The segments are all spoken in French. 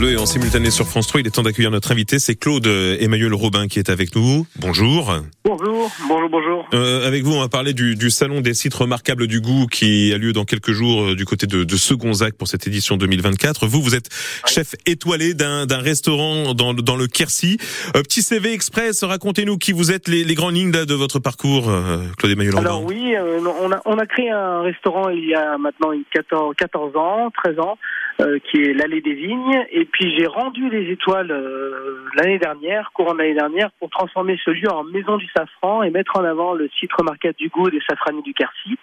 Le en simultané sur France 3, il est temps d'accueillir notre invité, c'est Claude Emmanuel Robin qui est avec nous. Bonjour. Bonjour, bonjour, bonjour. Euh, avec vous, on va parler du, du, salon des sites remarquables du goût qui a lieu dans quelques jours euh, du côté de, de Segonzac pour cette édition 2024. Vous, vous êtes chef étoilé d'un restaurant dans, dans le Quercy. Euh, petit CV express, racontez-nous qui vous êtes, les, les grandes lignes de votre parcours, euh, Claude Emmanuel Robin. Alors oui, euh, on, a, on a créé un restaurant il y a maintenant 14, 14 ans, 13 ans. Euh, qui est l'allée des vignes. Et puis j'ai rendu les étoiles euh, l'année dernière, courant de l'année dernière, pour transformer ce lieu en maison du safran et mettre en avant le site remarquable du goût des safraniers du Quercy,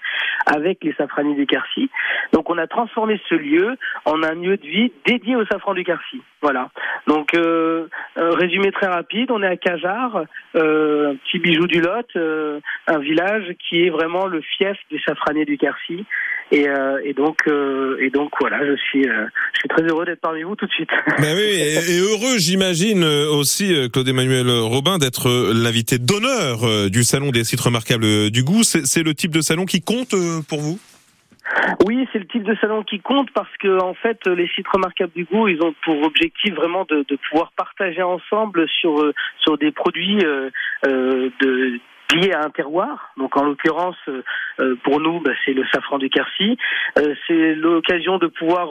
avec les safraniers du Quercy. Donc on a transformé ce lieu en un lieu de vie dédié au safran du Quercy. Voilà. Donc euh, résumé très rapide, on est à Cajar, euh, un petit bijou du Lot, un village qui est vraiment le fief des safraniers du Quercy. Et, euh, et donc, euh, et donc voilà, je suis, euh, je suis très heureux d'être parmi vous tout de suite. Oui, et, et heureux, j'imagine aussi, Claude Emmanuel Robin, d'être l'invité d'honneur du salon des sites remarquables du goût. C'est le type de salon qui compte pour vous? Oui, c'est le type de salon qui compte parce que en fait, les sites remarquables du goût, ils ont pour objectif vraiment de, de pouvoir partager ensemble sur sur des produits euh, de lié à un terroir. Donc en l'occurrence, euh, euh, pour nous, bah, c'est le safran du Quercy. Euh, c'est l'occasion de pouvoir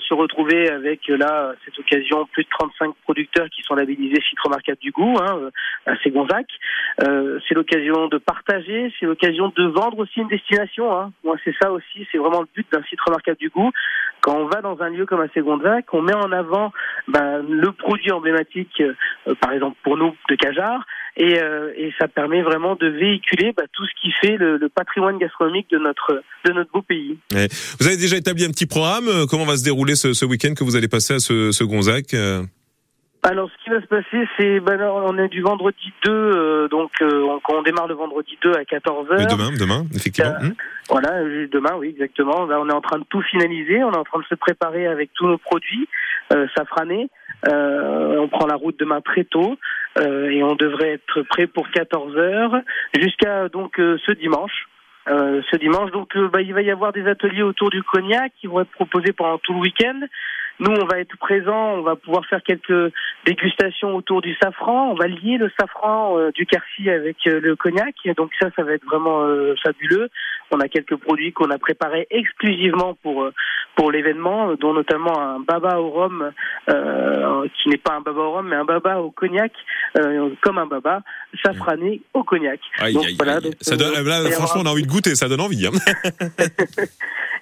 se retrouver avec là cette occasion plus de 35 producteurs qui sont labellisés site remarquable du goût hein, à Ségonzac. c'est l'occasion de partager, c'est l'occasion de vendre aussi une destination. Hein. Moi, c'est ça aussi, c'est vraiment le but d'un site remarquable du goût. Quand on va dans un lieu comme à Ségonzac, on met en avant bah, le produit emblématique, par exemple pour nous de Cajar, et, et ça permet vraiment de véhiculer bah, tout ce qui fait le, le, patrimoine gastronomique de notre de notre beau pays. Vous avez déjà établi un petit programme Comment va se dérouler ce, ce week-end que vous allez passer à ce, ce Gonzac alors, ce qui va se passer, c'est ben, on est du vendredi 2, euh, donc euh, on, on, démarre le vendredi 2 à 14h. Mais demain, demain, effectivement. Euh, Voilà, demain, oui, exactement. Là, on est en train de tout finaliser, on est en train de se préparer avec tous nos produits euh, safranés. Euh, on prend la route demain très tôt euh, et on devrait être prêt pour 14 heures jusqu'à donc euh, ce dimanche. Euh, ce dimanche, donc bah, il va y avoir des ateliers autour du cognac qui vont être proposés pendant tout le week-end. Nous, on va être présents, on va pouvoir faire quelques dégustations autour du safran. On va lier le safran euh, du Quercy avec euh, le cognac. Donc ça, ça va être vraiment euh, fabuleux. On a quelques produits qu'on a préparés exclusivement pour pour l'événement, dont notamment un baba au rhum, qui n'est pas un baba au rhum, mais un baba au cognac, comme un baba, safrané au cognac. Aïe, donc, aïe, voilà, donc, ça donne, là, franchement, on a envie de goûter, ça donne envie. Hein.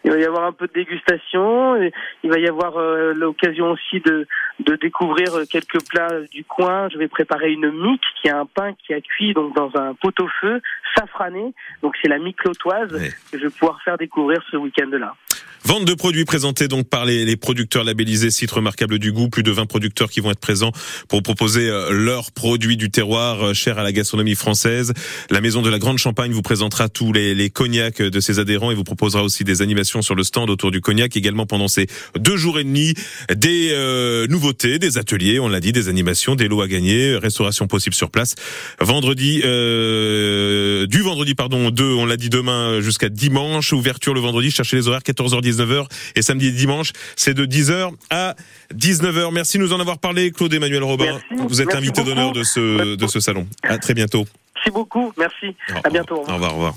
il va y avoir un peu de dégustation. il va y avoir euh, l'occasion aussi de, de découvrir quelques plats du coin. Je vais préparer une mique qui est un pain qui a cuit donc dans un pot-au-feu safrané. Donc c'est la mique lotoise que je vais pouvoir faire découvrir ce week-end-là. Vente de produits présentés donc par les, les, producteurs labellisés Site Remarquable du Goût. Plus de 20 producteurs qui vont être présents pour proposer euh, leurs produits du terroir euh, cher à la gastronomie française. La Maison de la Grande Champagne vous présentera tous les, les cognacs de ses adhérents et vous proposera aussi des animations sur le stand autour du cognac. Également pendant ces deux jours et demi, des euh, nouveautés, des ateliers, on l'a dit, des animations, des lots à gagner, restauration possible sur place. Vendredi, euh, du vendredi pardon, 2, on l'a dit demain jusqu'à dimanche. Ouverture le vendredi, cherchez les horaires 14h10 19h et samedi et dimanche, c'est de 10h à 19h. Merci de nous en avoir parlé, Claude Emmanuel Robin. Merci. Vous êtes invité d'honneur de ce, de ce salon. À très bientôt. Merci beaucoup. Merci. Au, à bientôt. Au revoir. Au revoir.